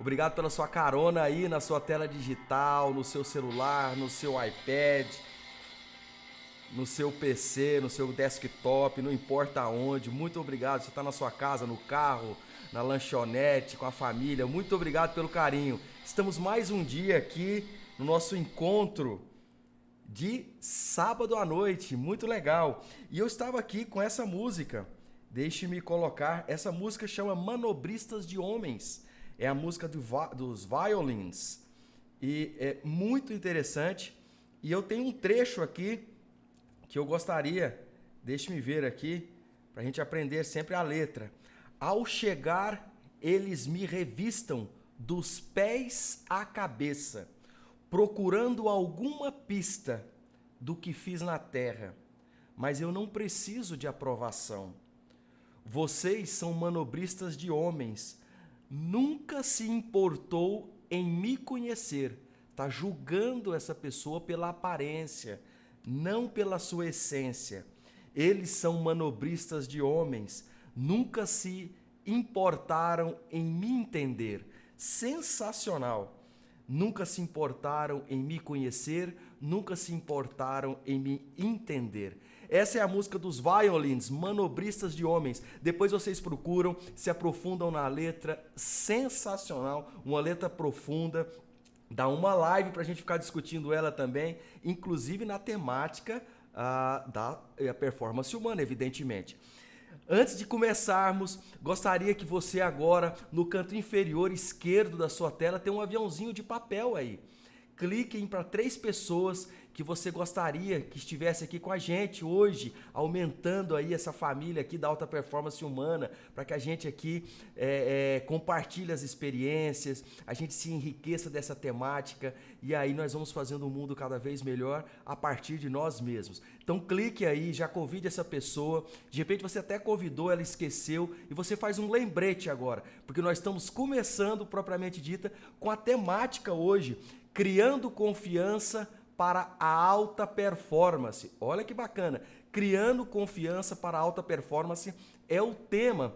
Obrigado pela sua carona aí na sua tela digital, no seu celular, no seu iPad, no seu PC, no seu desktop, não importa onde. Muito obrigado. Você está na sua casa, no carro, na lanchonete, com a família. Muito obrigado pelo carinho. Estamos mais um dia aqui no nosso encontro de sábado à noite. Muito legal. E eu estava aqui com essa música. Deixe-me colocar. Essa música chama Manobristas de Homens é a música do, dos Violins. E é muito interessante. E eu tenho um trecho aqui que eu gostaria, deixe-me ver aqui, para a gente aprender sempre a letra. Ao chegar, eles me revistam dos pés à cabeça, procurando alguma pista do que fiz na terra. Mas eu não preciso de aprovação. Vocês são manobristas de homens nunca se importou em me conhecer. Está julgando essa pessoa pela aparência, não pela sua essência. Eles são manobristas de homens, nunca se importaram em me entender. Sensacional! Nunca se importaram em me conhecer, nunca se importaram em me entender. Essa é a música dos Violins, Manobristas de Homens. Depois vocês procuram, se aprofundam na letra, sensacional, uma letra profunda. Dá uma live para a gente ficar discutindo ela também, inclusive na temática uh, da eh, performance humana, evidentemente. Antes de começarmos, gostaria que você agora, no canto inferior esquerdo da sua tela, tem um aviãozinho de papel aí. Cliquem para três pessoas que você gostaria que estivesse aqui com a gente hoje, aumentando aí essa família aqui da alta performance humana, para que a gente aqui é, é, compartilhe as experiências, a gente se enriqueça dessa temática e aí nós vamos fazendo um mundo cada vez melhor a partir de nós mesmos. Então clique aí, já convide essa pessoa. De repente você até convidou, ela esqueceu e você faz um lembrete agora, porque nós estamos começando propriamente dita com a temática hoje, criando confiança para a alta performance. Olha que bacana. Criando confiança para a alta performance é o tema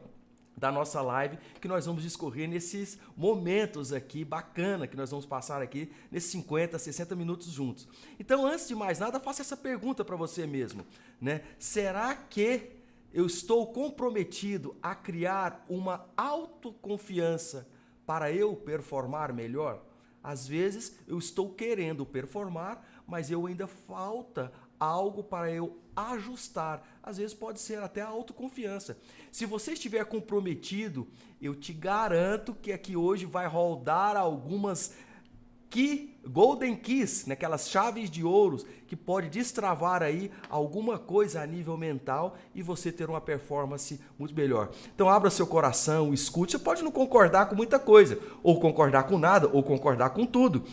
da nossa live que nós vamos discorrer nesses momentos aqui bacana que nós vamos passar aqui nesses 50, 60 minutos juntos. Então, antes de mais nada, faça essa pergunta para você mesmo, né? Será que eu estou comprometido a criar uma autoconfiança para eu performar melhor? Às vezes eu estou querendo performar, mas eu ainda falta algo para eu ajustar. Às vezes pode ser até a autoconfiança. Se você estiver comprometido, eu te garanto que aqui hoje vai rodar algumas key, golden keys, naquelas chaves de ouros que pode destravar aí alguma coisa a nível mental e você ter uma performance muito melhor. Então abra seu coração, escute. Você pode não concordar com muita coisa, ou concordar com nada, ou concordar com tudo.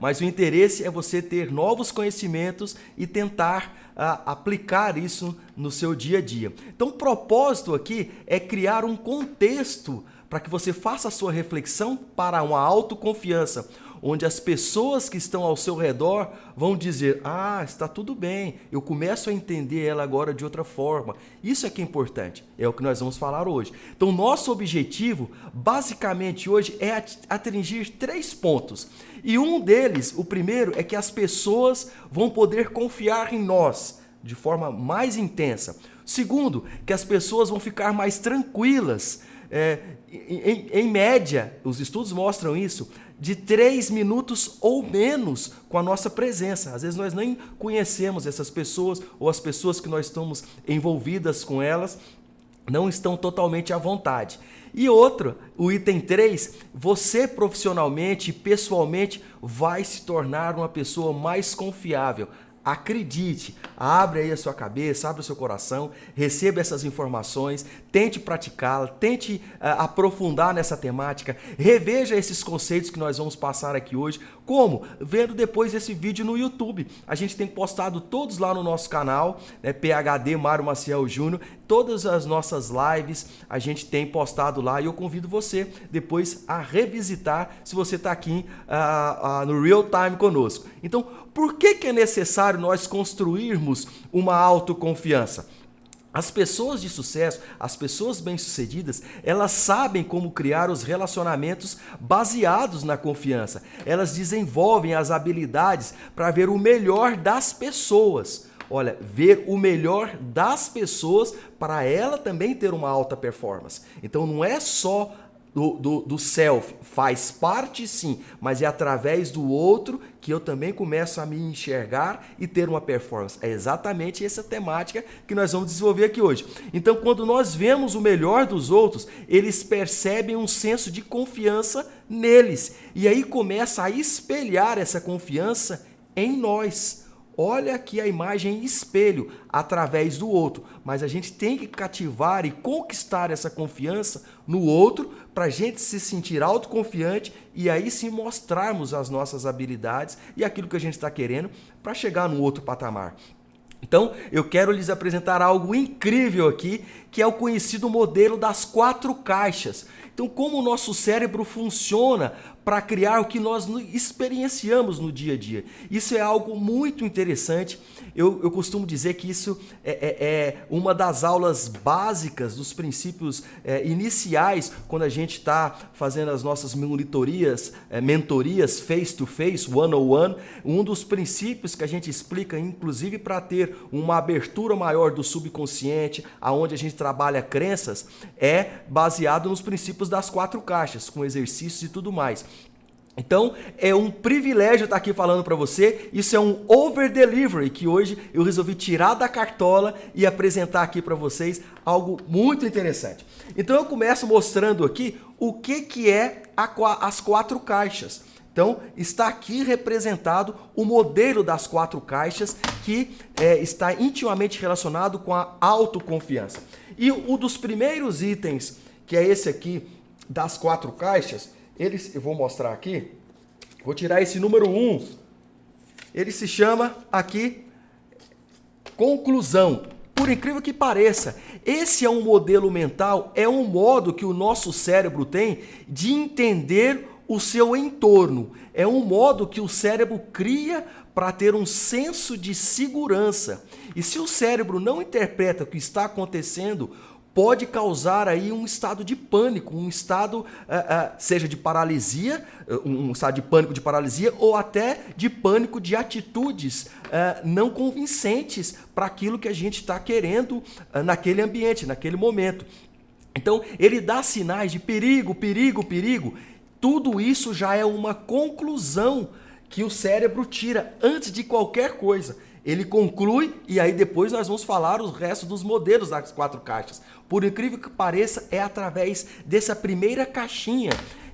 Mas o interesse é você ter novos conhecimentos e tentar uh, aplicar isso no seu dia a dia. Então, o propósito aqui é criar um contexto para que você faça a sua reflexão para uma autoconfiança, onde as pessoas que estão ao seu redor vão dizer: Ah, está tudo bem, eu começo a entender ela agora de outra forma. Isso é que é importante, é o que nós vamos falar hoje. Então, nosso objetivo, basicamente hoje, é atingir três pontos. E um deles, o primeiro, é que as pessoas vão poder confiar em nós de forma mais intensa. Segundo, que as pessoas vão ficar mais tranquilas. É, em, em, média, os estudos mostram isso, de três minutos ou menos com a nossa presença. Às vezes nós nem conhecemos essas pessoas ou as pessoas que nós estamos envolvidas com elas não estão totalmente à vontade. E outro, o item 3, você profissionalmente e pessoalmente vai se tornar uma pessoa mais confiável. Acredite, abre aí a sua cabeça, abre o seu coração, receba essas informações, tente praticá-la, tente uh, aprofundar nessa temática, reveja esses conceitos que nós vamos passar aqui hoje. Como? Vendo depois esse vídeo no YouTube. A gente tem postado todos lá no nosso canal, né, PHD Mário Maciel Júnior, todas as nossas lives a gente tem postado lá e eu convido você depois a revisitar se você está aqui uh, uh, no real time conosco. Então, por que, que é necessário nós construirmos uma autoconfiança? As pessoas de sucesso, as pessoas bem-sucedidas, elas sabem como criar os relacionamentos baseados na confiança. Elas desenvolvem as habilidades para ver o melhor das pessoas. Olha, ver o melhor das pessoas para ela também ter uma alta performance. Então não é só do, do, do self, faz parte sim, mas é através do outro que eu também começo a me enxergar e ter uma performance. É exatamente essa temática que nós vamos desenvolver aqui hoje. Então, quando nós vemos o melhor dos outros, eles percebem um senso de confiança neles. E aí começa a espelhar essa confiança em nós. Olha aqui a imagem espelho através do outro, mas a gente tem que cativar e conquistar essa confiança no outro para a gente se sentir autoconfiante e aí sim mostrarmos as nossas habilidades e aquilo que a gente está querendo para chegar no outro patamar. Então, eu quero lhes apresentar algo incrível aqui, que é o conhecido modelo das quatro caixas. Então, como o nosso cérebro funciona para criar o que nós experienciamos no dia a dia. Isso é algo muito interessante. Eu, eu costumo dizer que isso é, é, é uma das aulas básicas, dos princípios é, iniciais, quando a gente está fazendo as nossas monitorias, é, mentorias face to face, one on one. Um dos princípios que a gente explica, inclusive para ter uma abertura maior do subconsciente, aonde a gente trabalha crenças, é baseado nos princípios das quatro caixas, com exercícios e tudo mais. Então, é um privilégio estar aqui falando para você. Isso é um over delivery que hoje eu resolvi tirar da cartola e apresentar aqui para vocês algo muito interessante. Então, eu começo mostrando aqui o que que é a, as quatro caixas. Então, está aqui representado o modelo das quatro caixas que é, está intimamente relacionado com a autoconfiança. E um dos primeiros itens, que é esse aqui das quatro caixas, eles, eu vou mostrar aqui, vou tirar esse número 1, ele se chama aqui conclusão. Por incrível que pareça, esse é um modelo mental, é um modo que o nosso cérebro tem de entender o seu entorno. É um modo que o cérebro cria para ter um senso de segurança. E se o cérebro não interpreta o que está acontecendo, pode causar aí um estado de pânico, um estado, uh, uh, seja de paralisia, um estado de pânico de paralisia, ou até de pânico de atitudes não convincentes para aquilo que a gente está querendo naquele ambiente, naquele momento. Então, ele dá sinais de perigo, perigo, perigo. Tudo isso já é uma conclusão que o cérebro tira antes de qualquer coisa. Ele conclui e aí depois nós vamos falar o resto dos modelos das quatro caixas. Por incrível que pareça, é através dessa primeira caixinha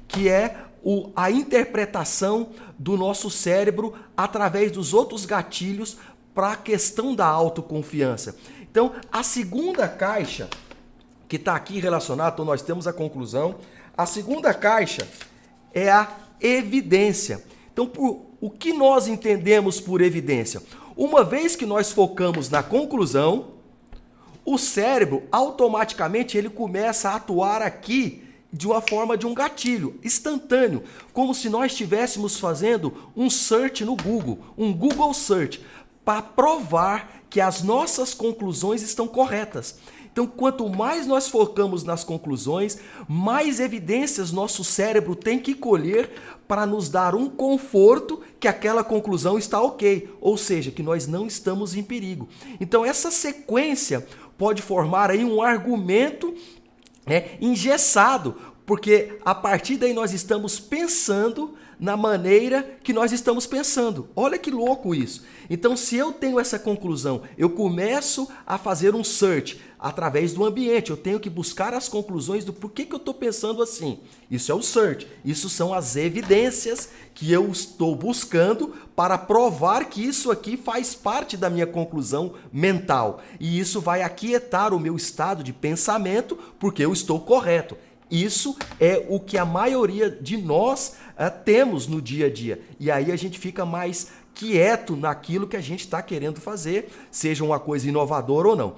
que é o, a interpretação do nosso cérebro através dos outros gatilhos para a questão da autoconfiança. Então, a segunda caixa que está aqui relacionada, então nós temos a conclusão. A segunda caixa é a evidência. Então, por, o que nós entendemos por evidência? Uma vez que nós focamos na conclusão, o cérebro automaticamente ele começa a atuar aqui de uma forma de um gatilho instantâneo, como se nós estivéssemos fazendo um search no Google, um Google search, para provar que as nossas conclusões estão corretas. Então, quanto mais nós focamos nas conclusões, mais evidências nosso cérebro tem que colher para nos dar um conforto que aquela conclusão está ok, ou seja, que nós não estamos em perigo. Então, essa sequência pode formar aí um argumento né, engessado, porque a partir daí nós estamos pensando na maneira que nós estamos pensando. Olha que louco isso. Então, se eu tenho essa conclusão, eu começo a fazer um search através do ambiente. Eu tenho que buscar as conclusões do porquê que eu estou pensando assim. Isso é o search. Isso são as evidências que eu estou buscando para provar que isso aqui faz parte da minha conclusão mental. E isso vai aquietar o meu estado de pensamento porque eu estou correto. Isso é o que a maioria de nós uh, temos no dia a dia. E aí a gente fica mais quieto naquilo que a gente está querendo fazer, seja uma coisa inovadora ou não.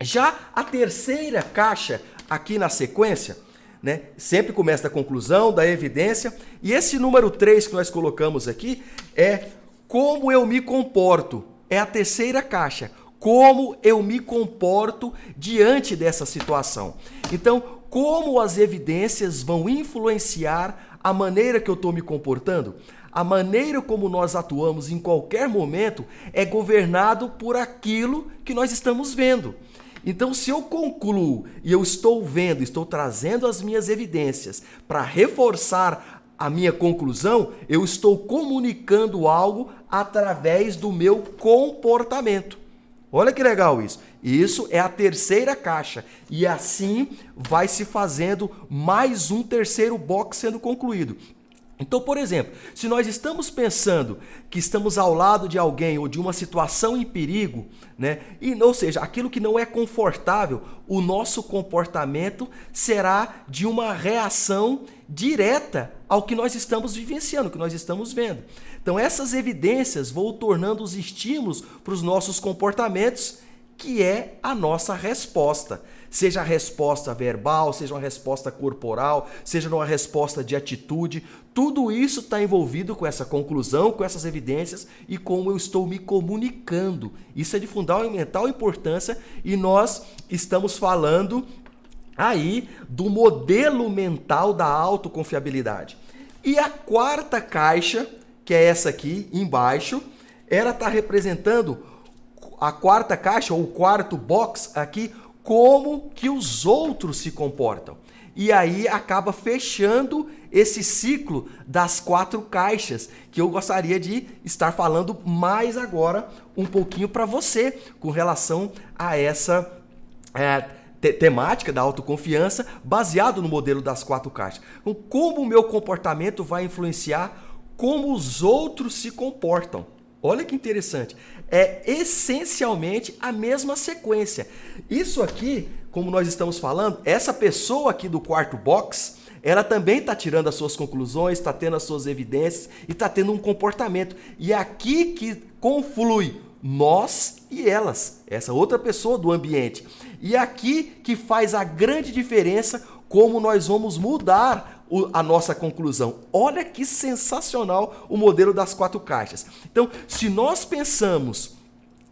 Já a terceira caixa aqui na sequência, né, sempre começa da conclusão, da evidência, e esse número 3 que nós colocamos aqui é como eu me comporto. É a terceira caixa. como eu me comporto diante dessa situação. Então, como as evidências vão influenciar a maneira que eu estou me comportando? A maneira como nós atuamos em qualquer momento é governado por aquilo que nós estamos vendo. Então, se eu concluo e eu estou vendo, estou trazendo as minhas evidências para reforçar a minha conclusão, eu estou comunicando algo através do meu comportamento. Olha que legal isso. Isso é a terceira caixa. E assim vai se fazendo mais um terceiro box sendo concluído. Então, por exemplo, se nós estamos pensando que estamos ao lado de alguém ou de uma situação em perigo, né? E, ou seja, aquilo que não é confortável, o nosso comportamento será de uma reação direta ao que nós estamos vivenciando, que nós estamos vendo. Então, essas evidências vão tornando os estímulos para os nossos comportamentos, que é a nossa resposta. Seja a resposta verbal, seja uma resposta corporal, seja uma resposta de atitude, tudo isso está envolvido com essa conclusão, com essas evidências e como eu estou me comunicando. Isso é de fundamental importância e nós estamos falando aí do modelo mental da autoconfiabilidade. E a quarta caixa, que é essa aqui embaixo, ela está representando a quarta caixa ou o quarto box aqui como que os outros se comportam. E aí acaba fechando esse ciclo das quatro caixas que eu gostaria de estar falando mais agora um pouquinho para você com relação a essa é, te temática da autoconfiança baseado no modelo das quatro caixas. Então, como o meu comportamento vai influenciar como os outros se comportam. Olha que interessante. É essencialmente a mesma sequência. Isso aqui, como nós estamos falando, essa pessoa aqui do quarto box, ela também está tirando as suas conclusões, está tendo as suas evidências e está tendo um comportamento. E é aqui que conflui nós e elas, essa outra pessoa do ambiente. E é aqui que faz a grande diferença como nós vamos mudar a nossa conclusão. Olha que sensacional o modelo das quatro caixas. Então, se nós pensamos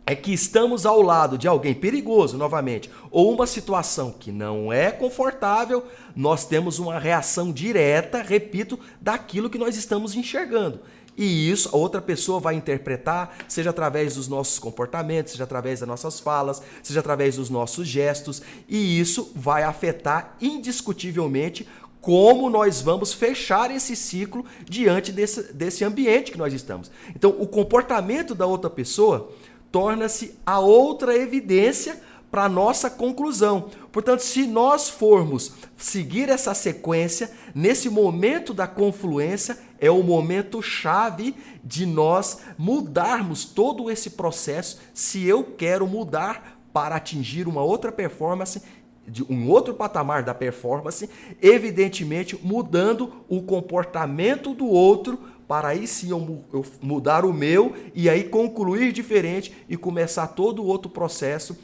é que estamos ao lado de alguém perigoso, novamente, ou uma situação que não é confortável, nós temos uma reação direta, repito, daquilo que nós estamos enxergando. E isso a outra pessoa vai interpretar, seja através dos nossos comportamentos, seja através das nossas falas, seja através dos nossos gestos, e isso vai afetar indiscutivelmente como nós vamos fechar esse ciclo diante desse, desse ambiente que nós estamos. Então, o comportamento da outra pessoa torna-se a outra evidência para a nossa conclusão. Portanto, se nós formos seguir essa sequência, nesse momento da confluência, é o momento chave de nós mudarmos todo esse processo se eu quero mudar para atingir uma outra performance de um outro patamar da performance, evidentemente mudando o comportamento do outro para aí sim eu, eu mudar o meu e aí concluir diferente e começar todo o outro processo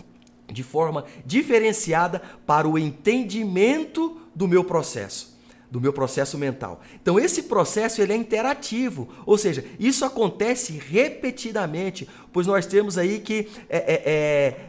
de forma diferenciada para o entendimento do meu processo do meu processo mental. Então esse processo ele é interativo, ou seja, isso acontece repetidamente, pois nós temos aí que é, é,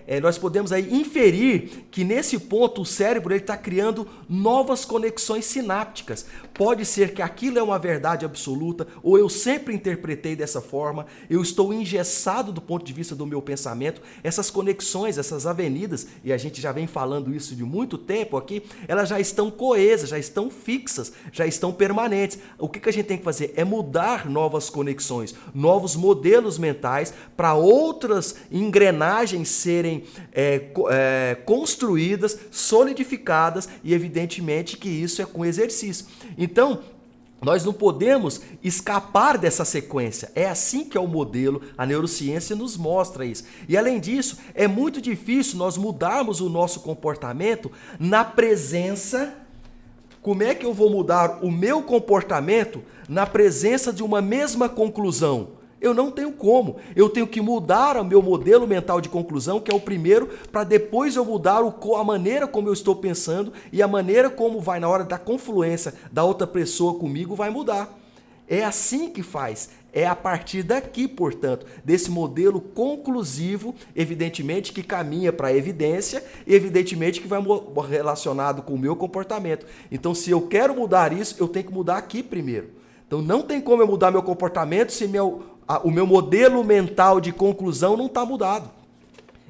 é, é nós podemos aí inferir que nesse ponto o cérebro está criando novas conexões sinápticas. Pode ser que aquilo é uma verdade absoluta, ou eu sempre interpretei dessa forma, eu estou engessado do ponto de vista do meu pensamento. Essas conexões, essas avenidas, e a gente já vem falando isso de muito tempo aqui, elas já estão coesas, já estão fixas já estão permanentes. O que, que a gente tem que fazer? É mudar novas conexões, novos modelos mentais para outras engrenagens serem é, é, construídas, solidificadas e, evidentemente, que isso é com exercício. Então, nós não podemos escapar dessa sequência. É assim que é o modelo, a neurociência nos mostra isso. E além disso, é muito difícil nós mudarmos o nosso comportamento na presença como é que eu vou mudar o meu comportamento na presença de uma mesma conclusão? Eu não tenho como. Eu tenho que mudar o meu modelo mental de conclusão, que é o primeiro, para depois eu mudar o, a maneira como eu estou pensando e a maneira como vai na hora da confluência da outra pessoa comigo vai mudar. É assim que faz. É a partir daqui, portanto, desse modelo conclusivo, evidentemente que caminha para a evidência, e evidentemente que vai relacionado com o meu comportamento. Então, se eu quero mudar isso, eu tenho que mudar aqui primeiro. Então, não tem como eu mudar meu comportamento se meu, o meu modelo mental de conclusão não está mudado.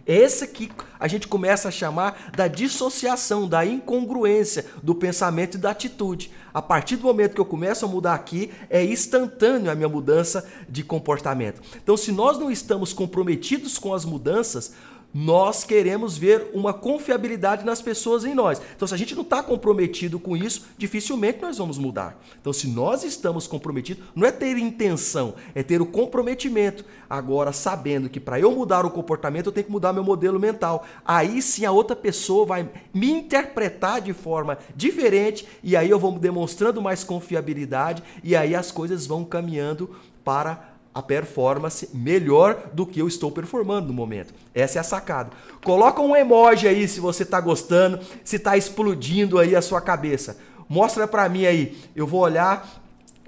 Esse que a gente começa a chamar da dissociação, da incongruência do pensamento e da atitude. A partir do momento que eu começo a mudar aqui, é instantâneo a minha mudança de comportamento. Então, se nós não estamos comprometidos com as mudanças, nós queremos ver uma confiabilidade nas pessoas em nós. Então, se a gente não está comprometido com isso, dificilmente nós vamos mudar. Então, se nós estamos comprometidos, não é ter intenção, é ter o comprometimento. Agora, sabendo que para eu mudar o comportamento, eu tenho que mudar meu modelo mental. Aí sim a outra pessoa vai me interpretar de forma diferente e aí eu vou demonstrando mais confiabilidade e aí as coisas vão caminhando para a performance melhor do que eu estou performando no momento. Essa é a sacada. Coloca um emoji aí se você está gostando, se está explodindo aí a sua cabeça. Mostra para mim aí. Eu vou olhar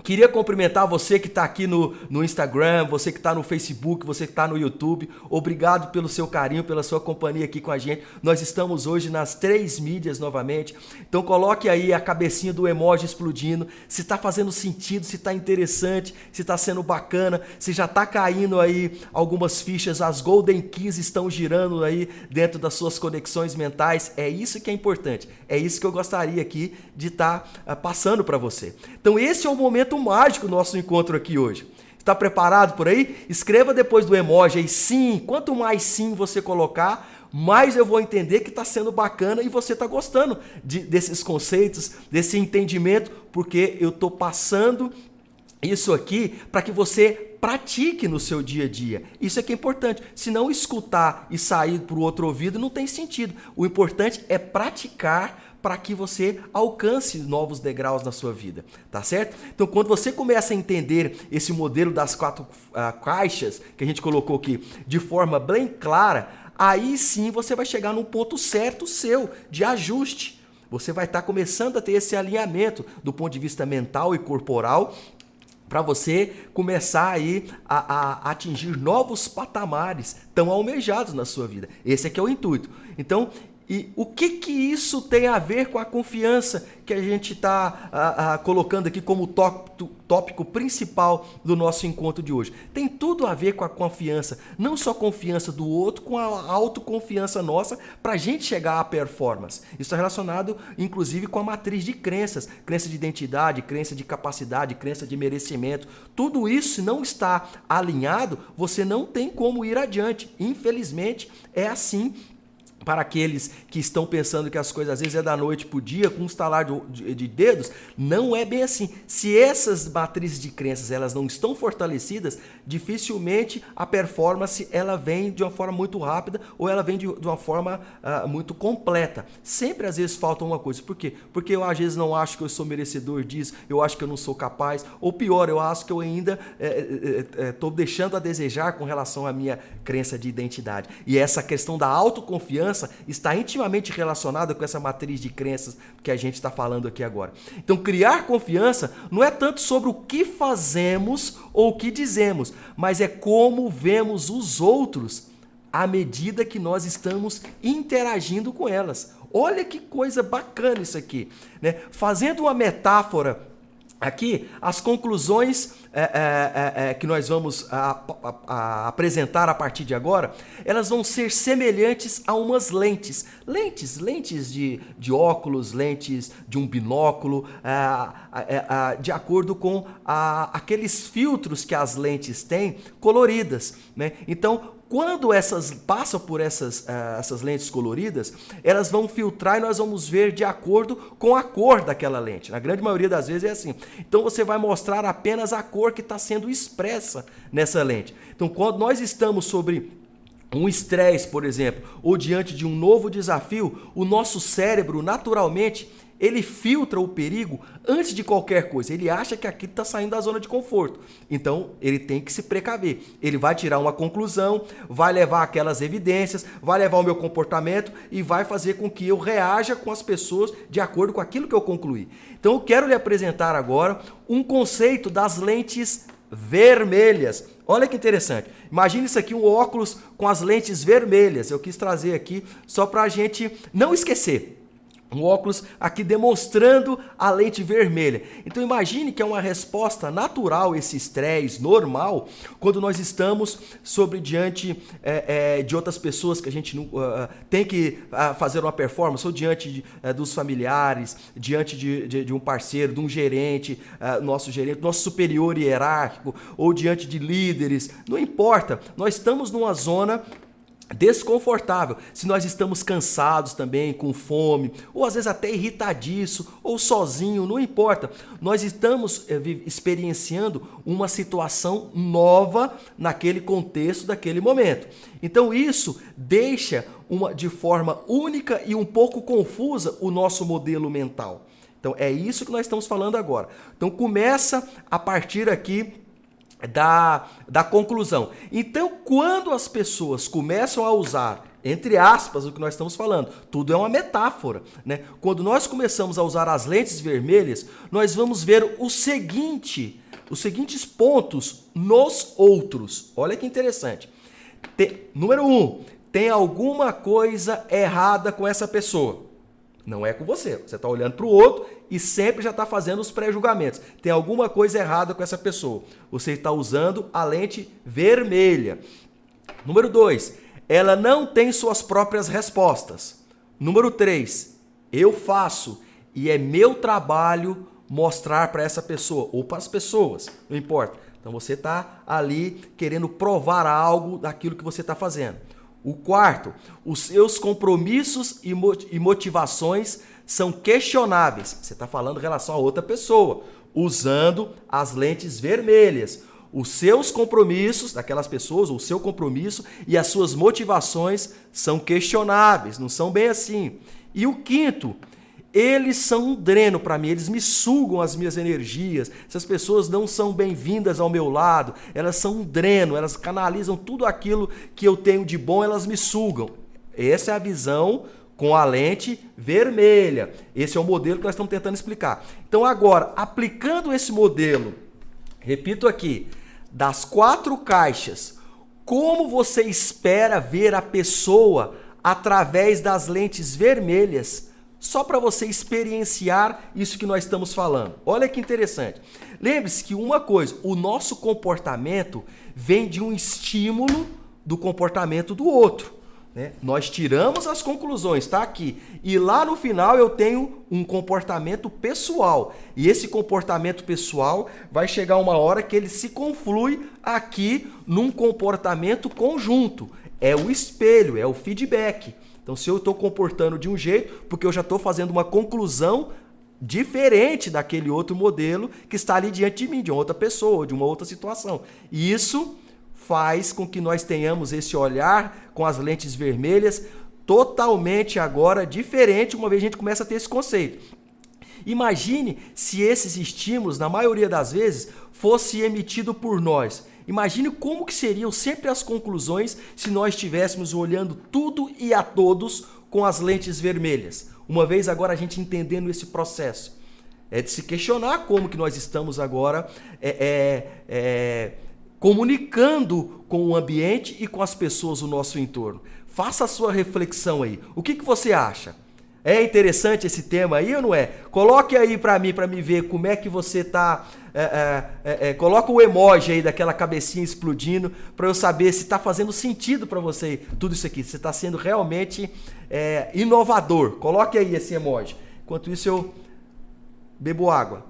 Queria cumprimentar você que está aqui no, no Instagram, você que está no Facebook, você que está no YouTube. Obrigado pelo seu carinho, pela sua companhia aqui com a gente. Nós estamos hoje nas três mídias novamente. Então coloque aí a cabecinha do emoji explodindo. Se está fazendo sentido, se está interessante, se está sendo bacana, se já está caindo aí algumas fichas, as Golden Keys estão girando aí dentro das suas conexões mentais. É isso que é importante. É isso que eu gostaria aqui de estar tá, uh, passando para você. Então esse é o momento momento mágico nosso encontro aqui hoje. Está preparado por aí? Escreva depois do emoji aí sim. Quanto mais sim você colocar, mais eu vou entender que está sendo bacana e você está gostando de, desses conceitos, desse entendimento, porque eu estou passando isso aqui para que você pratique no seu dia a dia. Isso é que é importante. Se não escutar e sair para o outro ouvido, não tem sentido. O importante é praticar para que você alcance novos degraus na sua vida, tá certo? Então, quando você começa a entender esse modelo das quatro uh, caixas que a gente colocou aqui de forma bem clara, aí sim você vai chegar num ponto certo seu de ajuste. Você vai estar tá começando a ter esse alinhamento do ponto de vista mental e corporal para você começar aí a, a, atingir novos patamares tão almejados na sua vida. Esse é que é o intuito. Então, e o que, que isso tem a ver com a confiança que a gente está colocando aqui como tópico, tópico principal do nosso encontro de hoje? Tem tudo a ver com a confiança, não só confiança do outro, com a autoconfiança nossa para a gente chegar à performance. Isso está relacionado, inclusive, com a matriz de crenças, crença de identidade, crença de capacidade, crença de merecimento. Tudo isso, não está alinhado, você não tem como ir adiante. Infelizmente, é assim para aqueles que estão pensando que as coisas às vezes é da noite para o dia, com um estalar de, de, dedos, não é bem assim. Se essas matrizes de crenças elas não estão fortalecidas, dificilmente a performance ela vem de uma forma muito rápida ou ela vem de, de uma forma uh, muito completa. Sempre às vezes falta uma coisa. Por quê? Porque eu às vezes não acho que eu sou merecedor disso, eu acho que eu não sou capaz, ou pior, eu acho que eu ainda estou é, é, deixando a desejar com relação à minha crença de identidade. E essa questão da autoconfiança está intimamente relacionada com essa matriz de crenças que a gente está falando aqui agora. Então, criar confiança não é tanto sobre o que fazemos ou o que dizemos, mas é como vemos os outros à medida que nós estamos interagindo com elas. Olha que coisa bacana isso aqui. Né? Fazendo uma metáfora Aqui, as conclusões é, é, é, é, que nós vamos a, a, a apresentar a partir de agora, elas vão ser semelhantes a umas lentes. Lentes, lentes de, de óculos, lentes de um binóculo, é, de acordo com aqueles filtros que as lentes têm coloridas. Né? Então, quando essas passam por essas, uh, essas lentes coloridas, elas vão filtrar e nós vamos ver de acordo com a cor daquela lente. Na grande maioria das vezes é assim. Então você vai mostrar apenas a cor que está sendo expressa nessa lente. Então quando nós estamos sobre um estresse, por exemplo, ou diante de um novo desafio, o nosso cérebro naturalmente ele filtra o perigo antes de qualquer coisa. Ele acha que aquilo está saindo da zona de conforto. Então, ele tem que se precaver. Ele vai tirar uma conclusão, vai levar aquelas evidências, vai levar o meu comportamento e vai fazer com que eu reaja com as pessoas de acordo com aquilo que eu concluí. Então, eu quero lhe apresentar agora um conceito das lentes vermelhas. Olha que interessante. Imagine isso aqui, um óculos com as lentes vermelhas. Eu quis trazer aqui só para a gente não esquecer um óculos aqui demonstrando a lente vermelha. Então imagine que é uma resposta natural esse estresse normal quando nós estamos sobre diante é, é, de outras pessoas que a gente uh, tem que uh, fazer uma performance ou diante de, uh, dos familiares, diante de, de, de, um parceiro, de um gerente, nosso gerente, nosso superior hierárquico ou diante de líderes, não importa. Nós estamos numa zona desconfortável. Se nós estamos cansados também, com fome, ou às vezes até irritadiço, ou sozinho, não importa. Nós estamos é, experienciando uma situação nova naquele contexto, daquele momento. Então isso deixa uma, de forma única e um pouco confusa o nosso modelo mental. Então é isso que nós estamos falando agora. Então começa a partir aqui da, da conclusão. Então, quando as pessoas começam a usar, entre aspas, o que nós estamos falando, tudo é uma metáfora, né? Quando nós começamos a usar as lentes vermelhas, nós vamos ver o seguinte, os seguintes pontos nos outros. Olha que interessante. Número um, tem alguma coisa errada com essa pessoa. Não é com você. Você está olhando para o outro e sempre já está fazendo os pré-julgamentos. Tem alguma coisa errada com essa pessoa. Você está usando a lente vermelha. Número 2. Ela não tem suas próprias respostas. Número 3. Eu faço e é meu trabalho mostrar para essa pessoa ou para as pessoas, não importa. Então você está ali querendo provar algo daquilo que você está fazendo. O quarto, os seus compromissos e motivações são questionáveis. Você está falando em relação a outra pessoa, usando as lentes vermelhas. Os seus compromissos daquelas pessoas, o seu compromisso e as suas motivações são questionáveis, não são bem assim. E o quinto, eles são um dreno para mim, eles me sugam as minhas energias. Essas pessoas não são bem-vindas ao meu lado, elas são um dreno, elas canalizam tudo aquilo que eu tenho de bom, elas me sugam. Essa é a visão com a lente vermelha. Esse é o modelo que nós estamos tentando explicar. Então, agora, aplicando esse modelo, repito aqui, das quatro caixas, como você espera ver a pessoa através das lentes vermelhas? Só para você experienciar isso que nós estamos falando. Olha que interessante. Lembre-se que uma coisa, o nosso comportamento vem de um estímulo do comportamento do outro. Né? Nós tiramos as conclusões, está aqui. E lá no final eu tenho um comportamento pessoal. E esse comportamento pessoal vai chegar uma hora que ele se conflui aqui num comportamento conjunto. É o espelho, é o feedback. Então, se eu estou comportando de um jeito, porque eu já estou fazendo uma conclusão diferente daquele outro modelo que está ali diante de mim, de outra pessoa, de uma outra situação. E isso faz com que nós tenhamos esse olhar com as lentes vermelhas totalmente agora diferente, uma vez a gente começa a ter esse conceito. Imagine se esses estímulos, na maioria das vezes, fosse emitido por nós. Imagine como que seriam sempre as conclusões se nós estivéssemos olhando tudo e a todos com as lentes vermelhas. Uma vez agora a gente entendendo esse processo. É de se questionar como que nós estamos agora é, é, é, comunicando com o ambiente e com as pessoas do nosso entorno. Faça a sua reflexão aí. O que, que você acha? É interessante esse tema aí ou não é? Coloque aí para mim, para me ver como é que você está. É, é, é, é, coloca o emoji aí daquela cabecinha explodindo para eu saber se está fazendo sentido para você tudo isso aqui. Se está sendo realmente é, inovador. Coloque aí esse emoji. Enquanto isso eu bebo água.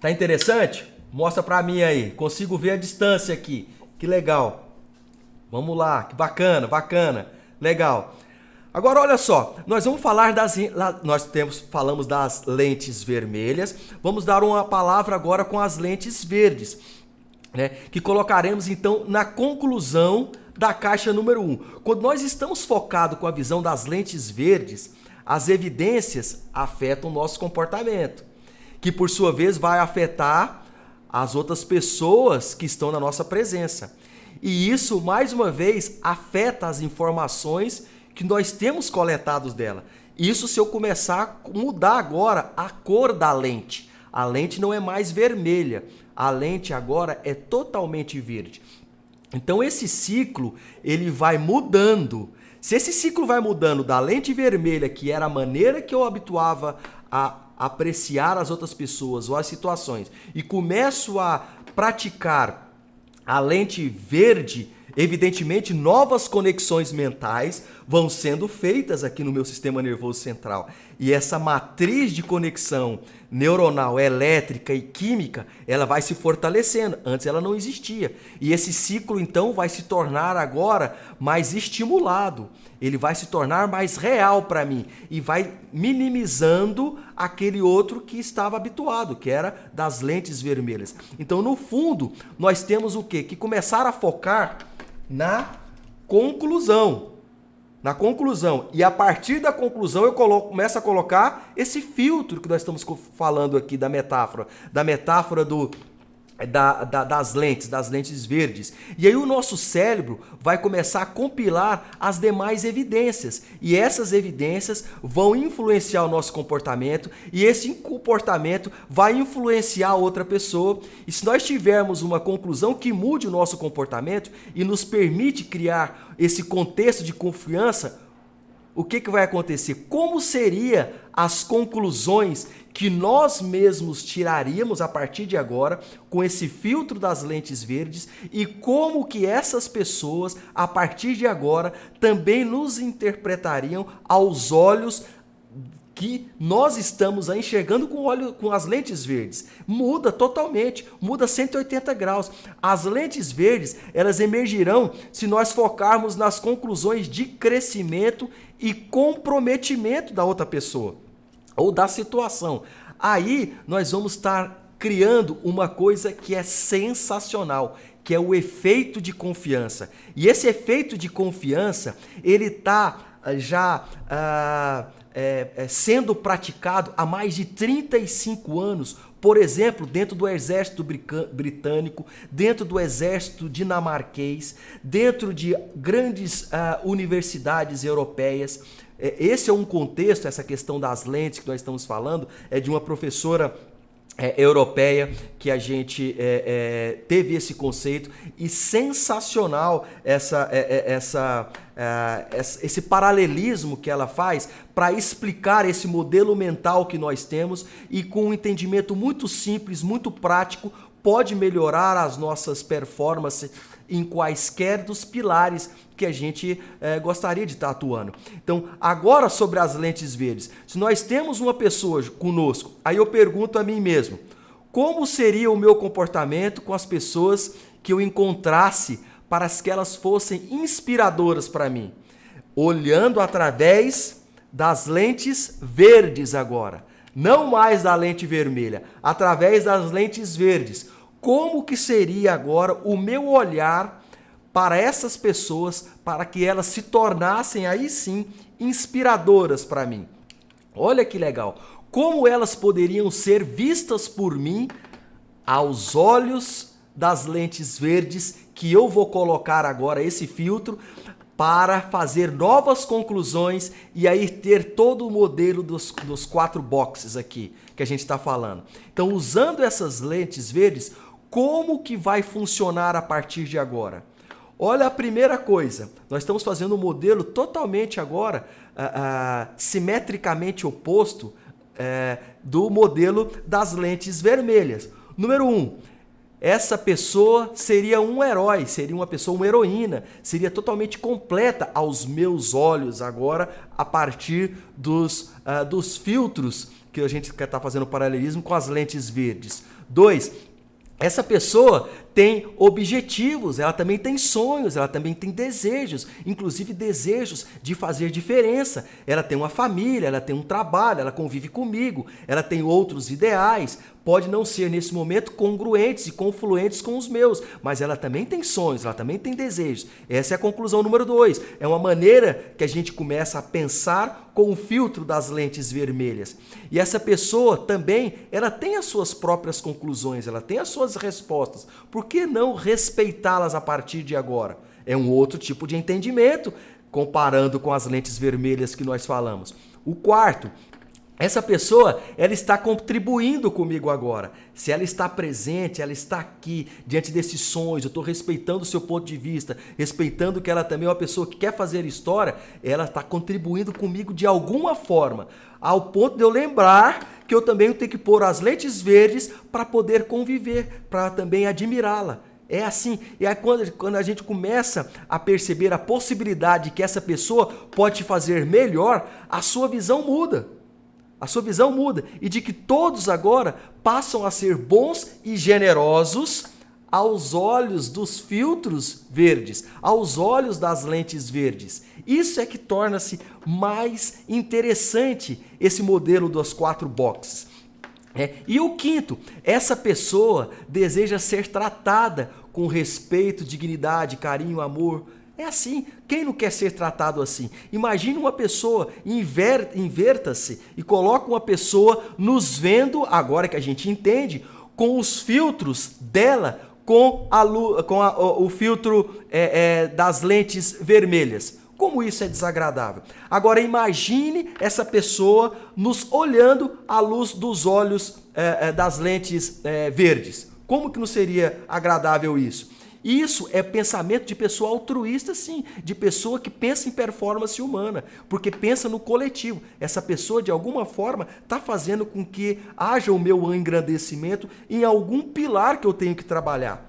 Tá interessante? Mostra para mim aí. Consigo ver a distância aqui. Que legal. Vamos lá. Que bacana, bacana. Legal. Agora olha só, nós vamos falar das nós temos falamos das lentes vermelhas, vamos dar uma palavra agora com as lentes verdes, né? Que colocaremos então na conclusão da caixa número 1. Um. Quando nós estamos focados com a visão das lentes verdes, as evidências afetam o nosso comportamento, que por sua vez vai afetar as outras pessoas que estão na nossa presença. E isso, mais uma vez, afeta as informações que nós temos coletados dela. Isso se eu começar a mudar agora a cor da lente. A lente não é mais vermelha, a lente agora é totalmente verde. Então esse ciclo ele vai mudando. Se esse ciclo vai mudando da lente vermelha, que era a maneira que eu habituava a apreciar as outras pessoas ou as situações, e começo a praticar a lente verde, evidentemente novas conexões mentais vão sendo feitas aqui no meu sistema nervoso central. E essa matriz de conexão neuronal, elétrica e química, ela vai se fortalecendo. Antes ela não existia. E esse ciclo então vai se tornar agora mais estimulado. Ele vai se tornar mais real para mim e vai minimizando aquele outro que estava habituado, que era das lentes vermelhas. Então, no fundo, nós temos o quê? Que começar a focar na conclusão na conclusão. E a partir da conclusão eu coloco, começo a colocar esse filtro que nós estamos falando aqui da metáfora, da metáfora do da, da, das lentes, das lentes verdes. E aí o nosso cérebro vai começar a compilar as demais evidências. E essas evidências vão influenciar o nosso comportamento, e esse comportamento vai influenciar outra pessoa. E se nós tivermos uma conclusão que mude o nosso comportamento e nos permite criar esse contexto de confiança, o que, que vai acontecer? Como seria as conclusões que nós mesmos tiraríamos a partir de agora com esse filtro das lentes verdes e como que essas pessoas a partir de agora também nos interpretariam aos olhos que nós estamos enxergando com, olho, com as lentes verdes. Muda totalmente, muda 180 graus. As lentes verdes, elas emergirão se nós focarmos nas conclusões de crescimento e comprometimento da outra pessoa ou da situação. Aí nós vamos estar criando uma coisa que é sensacional, que é o efeito de confiança. E esse efeito de confiança, ele está ah, já ah, é, é, sendo praticado há mais de 35 anos por exemplo, dentro do exército britânico, dentro do exército dinamarquês, dentro de grandes uh, universidades europeias. É, esse é um contexto, essa questão das lentes que nós estamos falando, é de uma professora é, europeia que a gente é, é, teve esse conceito. E sensacional essa, é, é, essa, esse paralelismo que ela faz para explicar esse modelo mental que nós temos e com um entendimento muito simples, muito prático, pode melhorar as nossas performances em quaisquer dos pilares que a gente é, gostaria de estar atuando. Então, agora sobre as lentes verdes. Se nós temos uma pessoa conosco, aí eu pergunto a mim mesmo: como seria o meu comportamento com as pessoas que eu encontrasse para que elas fossem inspiradoras para mim? Olhando através das lentes verdes agora, não mais da lente vermelha, através das lentes verdes como que seria agora o meu olhar para essas pessoas, para que elas se tornassem aí sim inspiradoras para mim. Olha que legal. Como elas poderiam ser vistas por mim aos olhos das lentes verdes que eu vou colocar agora esse filtro para fazer novas conclusões e aí ter todo o modelo dos, dos quatro boxes aqui que a gente está falando. Então, usando essas lentes verdes, como que vai funcionar a partir de agora? Olha a primeira coisa, nós estamos fazendo um modelo totalmente agora uh, uh, simetricamente oposto uh, do modelo das lentes vermelhas. Número um, essa pessoa seria um herói, seria uma pessoa, uma heroína, seria totalmente completa aos meus olhos agora, a partir dos, uh, dos filtros que a gente quer estar tá fazendo paralelismo com as lentes verdes. Dois, essa pessoa tem objetivos, ela também tem sonhos, ela também tem desejos, inclusive desejos de fazer diferença. Ela tem uma família, ela tem um trabalho, ela convive comigo, ela tem outros ideais. Pode não ser nesse momento congruentes e confluentes com os meus, mas ela também tem sonhos, ela também tem desejos. Essa é a conclusão número dois. É uma maneira que a gente começa a pensar com o filtro das lentes vermelhas. E essa pessoa também, ela tem as suas próprias conclusões, ela tem as suas respostas. Por por que não respeitá-las a partir de agora? É um outro tipo de entendimento, comparando com as lentes vermelhas que nós falamos. O quarto, essa pessoa, ela está contribuindo comigo agora. Se ela está presente, ela está aqui diante desses sonhos, eu estou respeitando o seu ponto de vista, respeitando que ela também é uma pessoa que quer fazer história, ela está contribuindo comigo de alguma forma, ao ponto de eu lembrar que eu também tenho que pôr as lentes verdes para poder conviver, para também admirá-la. É assim. E aí quando, quando a gente começa a perceber a possibilidade que essa pessoa pode fazer melhor, a sua visão muda. A sua visão muda e de que todos agora passam a ser bons e generosos aos olhos dos filtros verdes, aos olhos das lentes verdes. Isso é que torna-se mais interessante esse modelo dos quatro boxes. É. E o quinto, essa pessoa deseja ser tratada com respeito, dignidade, carinho, amor, é assim. Quem não quer ser tratado assim? Imagine uma pessoa, inver, inverta-se e coloca uma pessoa nos vendo, agora que a gente entende, com os filtros dela, com, a, com a, o, o, filtro é, é, das lentes vermelhas. Como isso é desagradável. Agora imagine essa pessoa nos olhando à luz dos olhos é, é das lentes é, verdes. Como que não seria agradável isso? Isso é pensamento de pessoa altruísta, sim, de pessoa que pensa em performance humana, porque pensa no coletivo. Essa pessoa, de alguma forma, está fazendo com que haja o meu engrandecimento em algum pilar que eu tenho que trabalhar.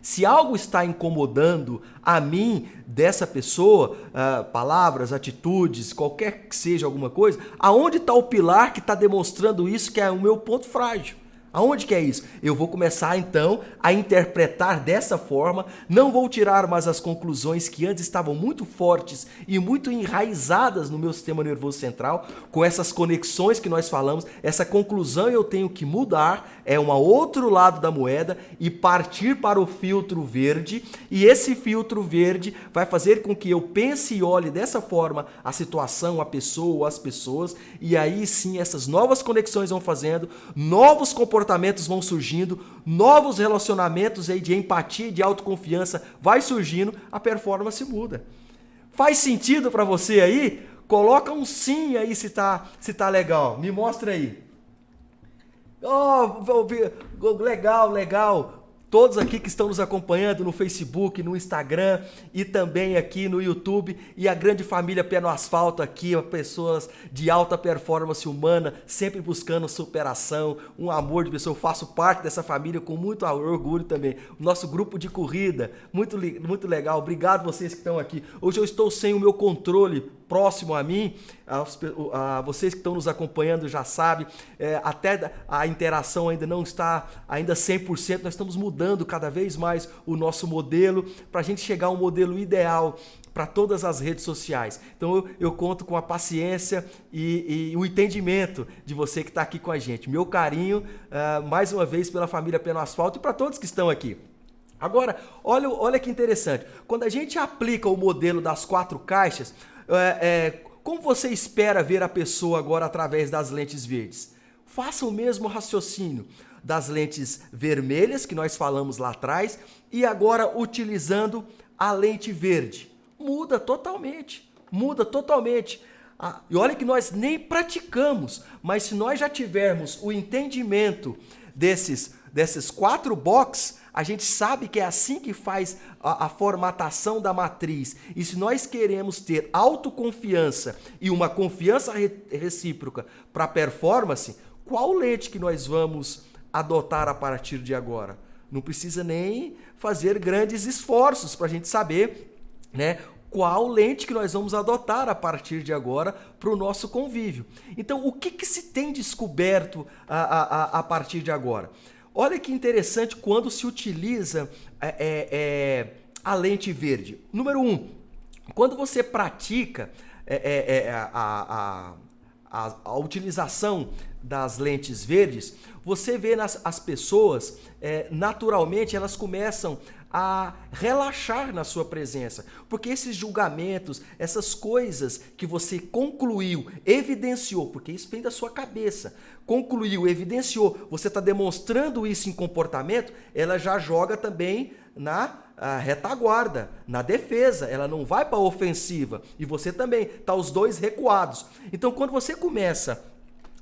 Se algo está incomodando a mim dessa pessoa, uh, palavras, atitudes, qualquer que seja alguma coisa, aonde está o pilar que está demonstrando isso que é o meu ponto frágil? Aonde que é isso? Eu vou começar então a interpretar dessa forma, não vou tirar mais as conclusões que antes estavam muito fortes e muito enraizadas no meu sistema nervoso central, com essas conexões que nós falamos, essa conclusão eu tenho que mudar, é um outro lado da moeda e partir para o filtro verde, e esse filtro verde vai fazer com que eu pense e olhe dessa forma a situação, a pessoa, as pessoas, e aí sim essas novas conexões vão fazendo, novos comportamentos comportamentos vão surgindo, novos relacionamentos aí de empatia de autoconfiança vai surgindo, a performance muda. Faz sentido para você aí? Coloca um sim aí se tá, se tá legal. Me mostra aí. Oh, legal, legal todos aqui que estão nos acompanhando no Facebook, no Instagram e também aqui no YouTube e a grande família Pé no Asfalto aqui, pessoas de alta performance humana, sempre buscando superação, um amor de pessoa. Eu faço parte dessa família com muito orgulho também. Nosso grupo de corrida, muito, muito legal. Obrigado vocês que estão aqui. Hoje eu estou sem o meu controle próximo a mim, a, a vocês que estão nos acompanhando já sabem, é, até a interação ainda não está ainda 100%, nós estamos mudando cada vez mais o nosso modelo para a gente chegar a um modelo ideal para todas as redes sociais. Então eu, eu conto com a paciência e, e, o entendimento de você que está aqui com a gente. Meu carinho, uh, mais uma vez, pela família Pelo Asfalto e para todos que estão aqui. Agora, olha, olha que interessante. Quando a gente aplica o modelo das quatro caixas, é, é, como você espera ver a pessoa agora através das lentes verdes? Faça o mesmo raciocínio das lentes vermelhas que nós falamos lá atrás e agora utilizando a lente verde. Muda totalmente, muda totalmente. Ah, e olha que nós nem praticamos, mas se nós já tivermos o entendimento desses, desses quatro boxes, a gente sabe que é assim que faz a, a, formatação da matriz. E se nós queremos ter autoconfiança e uma confiança re, recíproca para performance, qual lente que nós vamos adotar a partir de agora? Não precisa nem fazer grandes esforços para a gente saber né, qual lente que nós vamos adotar a partir de agora para o nosso convívio. Então, o que, que se tem descoberto a, a, a partir de agora? Olha que interessante quando se utiliza é, é, é, a lente verde. Número um, quando você pratica é, é, é, a, a, a, a, utilização das lentes verdes, você vê nas, as pessoas, naturalmente, elas começam a relaxar na sua presença, porque esses julgamentos, essas coisas que você concluiu, evidenciou, porque isso vem da sua cabeça, concluiu, evidenciou, você está demonstrando isso em comportamento, ela já joga também na retaguarda, na defesa, ela não vai para a ofensiva e você também, tá os dois recuados. Então, quando você começa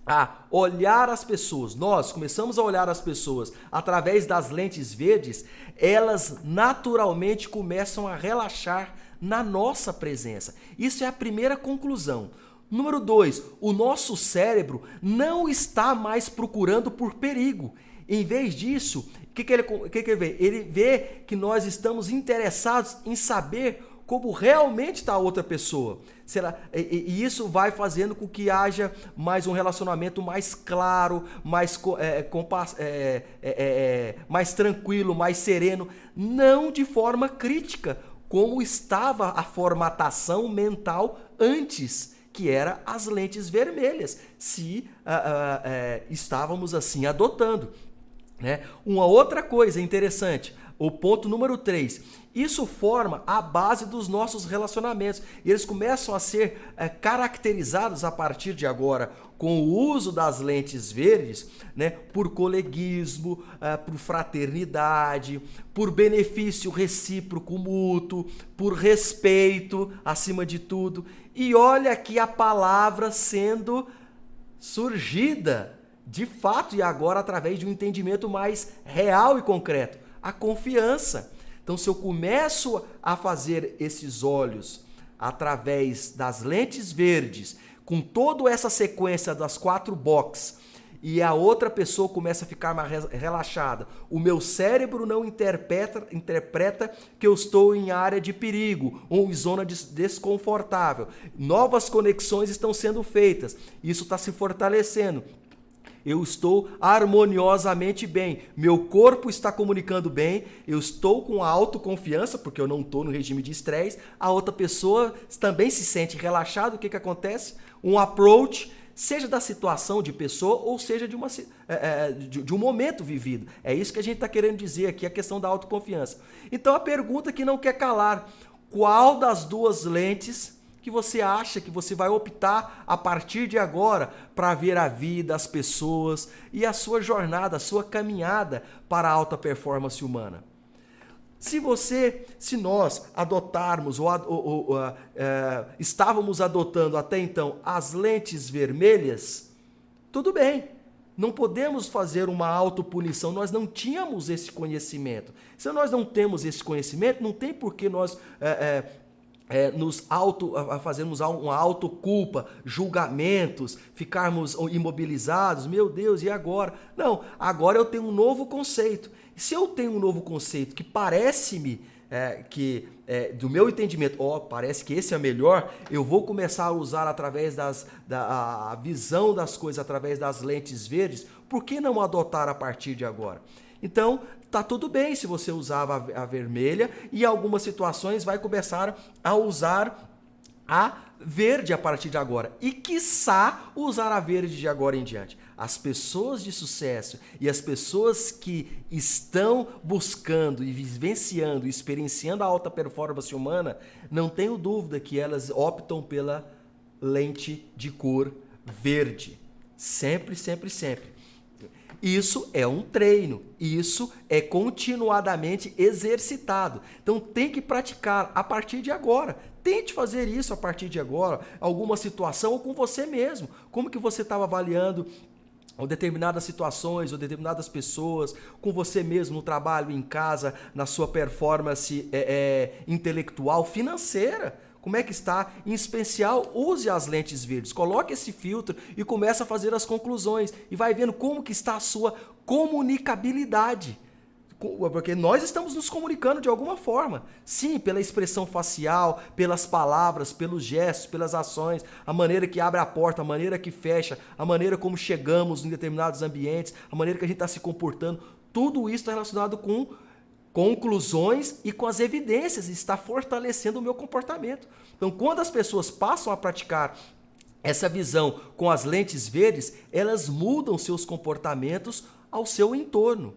a olhar as pessoas, nós começamos a olhar as pessoas através das lentes verdes, elas naturalmente começam a relaxar na nossa presença. Isso é a primeira conclusão. Número dois, o nosso cérebro não está mais procurando por perigo. Em vez disso, o que, que, ele, que, que ele vê? Ele vê que nós estamos interessados em saber como realmente está a outra pessoa. Será, e, isso vai fazendo com que haja mais um relacionamento mais claro, mais, é, compas, é, é, é, mais tranquilo, mais sereno, não de forma crítica, como estava a formatação mental antes, que era as lentes vermelhas, se uh, uh, uh, estávamos assim adotando. Né? Uma outra coisa interessante, o ponto número 3. Isso forma a base dos nossos relacionamentos. E eles começam a ser é, caracterizados a partir de agora com o uso das lentes verdes, né, por coleguismo, é, por fraternidade, por benefício recíproco mútuo, por respeito acima de tudo. E olha aqui a palavra sendo surgida de fato e agora através de um entendimento mais real e concreto a confiança. Então, se eu começo a fazer esses olhos através das lentes verdes, com toda essa sequência das quatro boxes, e a outra pessoa começa a ficar mais relaxada. O meu cérebro não interpreta, interpreta que eu estou em área de perigo ou em zona desconfortável. Novas conexões estão sendo feitas. Isso está se fortalecendo eu estou harmoniosamente bem, meu corpo está comunicando bem, eu estou com autoconfiança, porque eu não estou no regime de estresse, a outra pessoa também se sente relaxada, o que, que acontece? Um approach, seja da situação de pessoa ou seja de, uma, é, é, de, de um momento vivido. É isso que a gente está querendo dizer aqui, a questão da autoconfiança. Então a pergunta que não quer calar, qual das duas lentes que você acha que você vai optar a partir de agora para ver a vida, as pessoas e a sua jornada, a sua caminhada para a alta performance humana. Se você, se nós adotarmos ou, ou, ou uh, uh, estávamos adotando até então as lentes vermelhas, tudo bem. Não podemos fazer uma autopunição, nós não tínhamos esse conhecimento. Se nós não temos esse conhecimento, não tem por que nós é, nos auto, fazermos uma autoculpa, julgamentos, ficarmos imobilizados, meu Deus, e agora? Não, agora eu tenho um novo conceito. Se eu tenho um novo conceito que parece-me é, que, é, do meu entendimento, ó, oh, parece que esse é melhor, eu vou começar a usar através das, da visão das coisas, através das lentes verdes, por que não adotar a partir de agora? Então, tá tudo bem se você usava a, vermelha e em algumas situações vai começar a usar a verde a partir de agora. E quiçá usar a verde de agora em diante. As pessoas de sucesso e as pessoas que estão buscando e vivenciando, experienciando a alta performance humana, não tenho dúvida que elas optam pela lente de cor verde. Sempre, sempre, sempre. Isso é um treino, isso é continuadamente exercitado. Então tem que praticar a partir de agora. Tente fazer isso a partir de agora, alguma situação ou com você mesmo. Como que você estava avaliando ou determinadas situações, ou determinadas pessoas, com você mesmo no trabalho, em casa, na sua performance é, é, intelectual, financeira. Como é que está? Em especial, use as lentes verdes. Coloque esse filtro e comece a fazer as conclusões. E vai vendo como que está a sua comunicabilidade. Porque nós estamos nos comunicando de alguma forma. Sim, pela expressão facial, pelas palavras, pelos gestos, pelas ações, a maneira que abre a porta, a maneira que fecha, a maneira como chegamos em determinados ambientes, a maneira que a gente está se comportando. Tudo isso está relacionado com conclusões e com as evidências, está fortalecendo o meu comportamento. Então, quando as pessoas passam a praticar essa visão com as lentes verdes, elas mudam seus comportamentos ao seu entorno.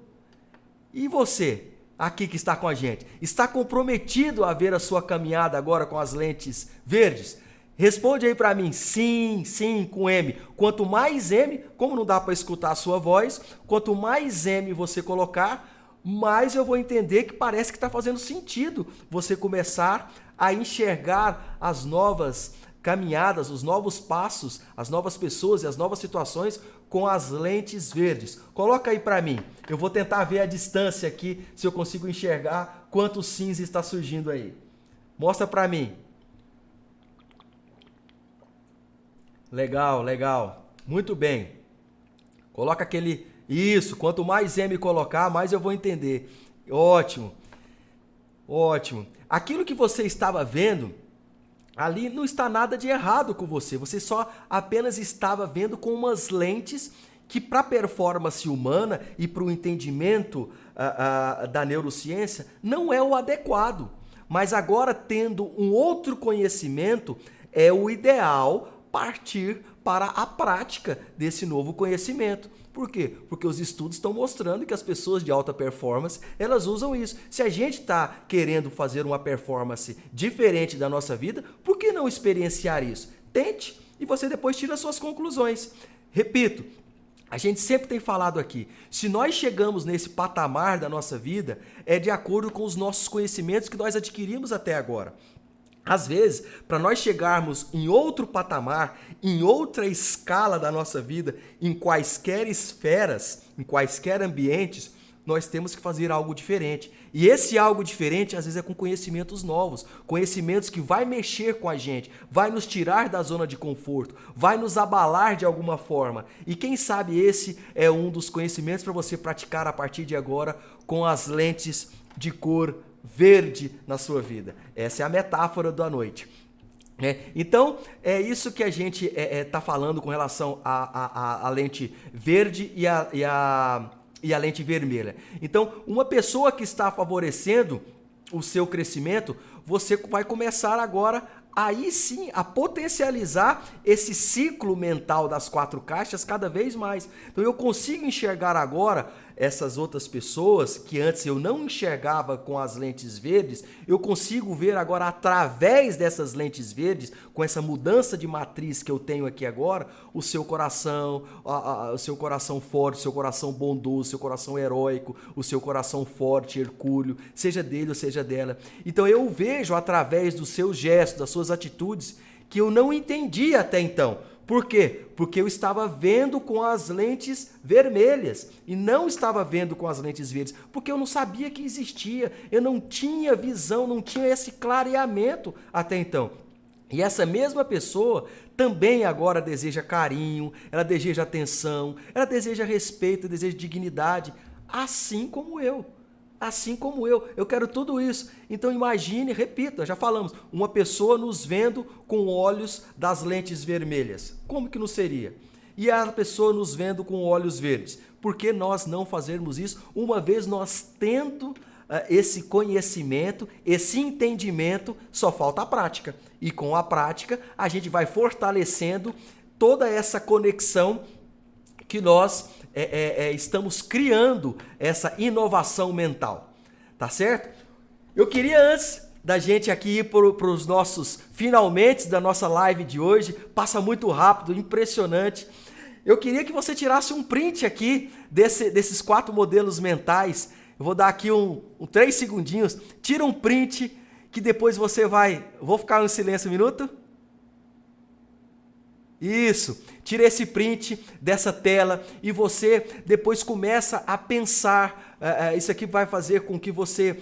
E você, aqui que está com a gente, está comprometido a ver a sua caminhada agora com as lentes verdes? Responde aí para mim, sim, sim, com M. Quanto mais M, como não dá para escutar a sua voz, quanto mais M você colocar, mais eu vou entender que parece que está fazendo sentido você começar a enxergar as novas caminhadas, os novos passos, as novas pessoas e as novas situações com as lentes verdes. Coloca aí para mim. Eu vou tentar ver a distância aqui, se eu consigo enxergar quanto cinza está surgindo aí. Mostra para mim. Legal, legal. Muito bem. Coloca aquele isso, quanto mais M colocar, mais eu vou entender. Ótimo. Ótimo. Aquilo que você estava vendo ali não está nada de errado com você. Você só apenas estava vendo com umas lentes que para a performance humana e para o entendimento uh, uh, da neurociência não é o adequado. Mas agora tendo um outro conhecimento, é o ideal partir para a prática desse novo conhecimento. Por quê? Porque os estudos estão mostrando que as pessoas de alta performance, elas usam isso. Se a gente está querendo fazer uma performance diferente da nossa vida, por que não experienciar isso? Tente e você depois tira suas conclusões. Repito, a gente sempre tem falado aqui, se nós chegamos nesse patamar da nossa vida, é de acordo com os nossos conhecimentos que nós adquirimos até agora. Às vezes, para nós chegarmos em outro patamar, em outra escala da nossa vida, em quaisquer esferas, em quaisquer ambientes, nós temos que fazer algo diferente. E esse algo diferente, às vezes, é com conhecimentos novos, conhecimentos que vai mexer com a gente, vai nos tirar da zona de conforto, vai nos abalar de alguma forma. E quem sabe esse é um dos conhecimentos para você praticar a partir de agora com as lentes de cor verde na sua vida. Essa é a metáfora da noite. É, então, é isso que a gente está é, é, tá falando com relação à, lente verde e a, e, a, e a lente vermelha. Então, uma pessoa que está favorecendo o seu crescimento, você vai começar agora aí sim a potencializar esse ciclo mental das quatro caixas cada vez mais. Então eu consigo enxergar agora essas outras pessoas que antes eu não enxergava com as lentes verdes, eu consigo ver agora através dessas lentes verdes, com essa mudança de matriz que eu tenho aqui agora, o seu coração, a, a, o seu coração forte, o seu coração bondoso, o seu coração heróico, o seu coração forte, hercúleo, seja dele ou seja dela. Então eu vejo através dos seus gestos, das suas atitudes, que eu não entendi até então. Por quê? Porque eu estava vendo com as lentes vermelhas e não estava vendo com as lentes verdes, porque eu não sabia que existia, eu não tinha visão, não tinha esse clareamento até então. E essa mesma pessoa também agora deseja carinho, ela deseja atenção, ela deseja respeito, deseja dignidade, assim como eu assim como eu. Eu quero tudo isso. Então imagine, repita, já falamos, uma pessoa nos vendo com olhos das lentes vermelhas. Como que não seria? E a pessoa nos vendo com olhos verdes. Por que nós não fazermos isso uma vez nós tendo uh, esse conhecimento, esse entendimento, só falta a prática. E com a prática, a gente vai fortalecendo toda essa conexão que nós é, é, é, estamos criando essa inovação mental. Tá certo? Eu queria antes da gente aqui ir para os nossos finalmente da nossa live de hoje, passa muito rápido, impressionante. Eu queria que você tirasse um print aqui desse, desses quatro modelos mentais. Eu vou dar aqui um, um três segundinhos. Tira um print que depois você vai. Vou ficar em silêncio um minuto. Isso. Tira esse print dessa tela e você depois começa a pensar. Uh, uh, isso aqui vai fazer com que você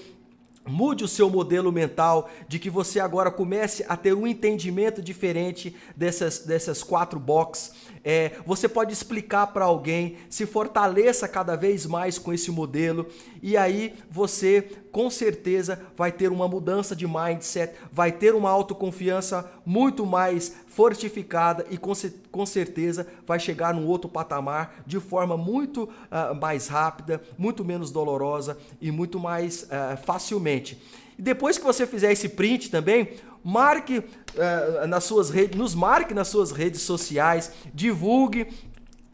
Mude o seu modelo mental, de que você agora comece a ter um entendimento diferente dessas, dessas quatro boxes. É, você pode explicar para alguém, se fortaleça cada vez mais com esse modelo, e aí você com certeza vai ter uma mudança de mindset, vai ter uma autoconfiança muito mais fortificada e com, com certeza vai chegar num outro patamar de forma muito uh, mais rápida, muito menos dolorosa e muito mais uh, facilmente. E depois que você fizer esse print também, marque uh, nas suas redes, nos marque nas suas redes sociais, divulgue